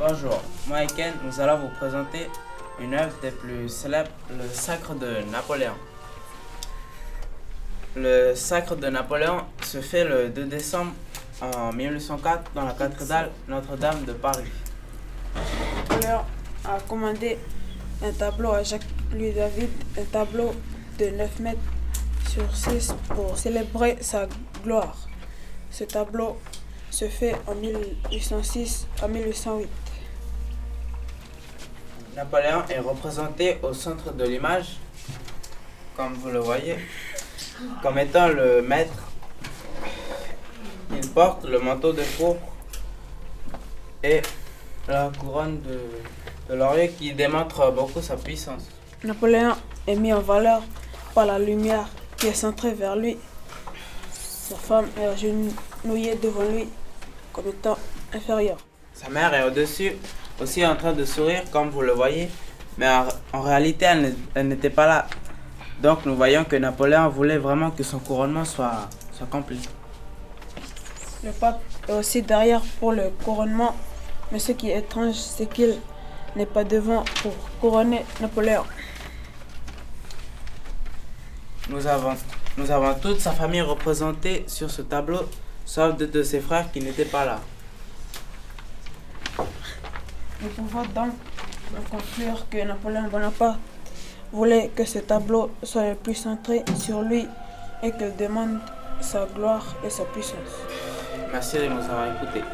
Bonjour, moi et Ken, nous allons vous présenter une œuvre des plus célèbres, le Sacre de Napoléon. Le Sacre de Napoléon se fait le 2 décembre en 1804 dans la cathédrale Notre-Dame de Paris. Napoléon a commandé un tableau à Jacques-Louis David, un tableau de 9 mètres sur 6 pour célébrer sa gloire. Ce tableau se fait en 1806 à 1808. Napoléon est représenté au centre de l'image, comme vous le voyez, comme étant le maître. Il porte le manteau de pourpre et la couronne de, de laurier qui démontre beaucoup sa puissance. Napoléon est mis en valeur par la lumière qui est centrée vers lui. Sa femme est agenouillée devant lui comme étant inférieure. Sa mère est au-dessus, aussi en train de sourire, comme vous le voyez, mais en, en réalité, elle n'était pas là. Donc nous voyons que Napoléon voulait vraiment que son couronnement soit, soit complet. Le pape est aussi derrière pour le couronnement, mais ce qui est étrange, c'est qu'il n'est pas devant pour couronner Napoléon. Nous avons, nous avons toute sa famille représentée sur ce tableau, sauf deux de ses frères qui n'étaient pas là. Nous pouvons donc conclure que Napoléon Bonaparte voulait que ce tableau soit le plus centré sur lui et qu'il demande sa gloire et sa puissance. Merci de nous avoir écoutés.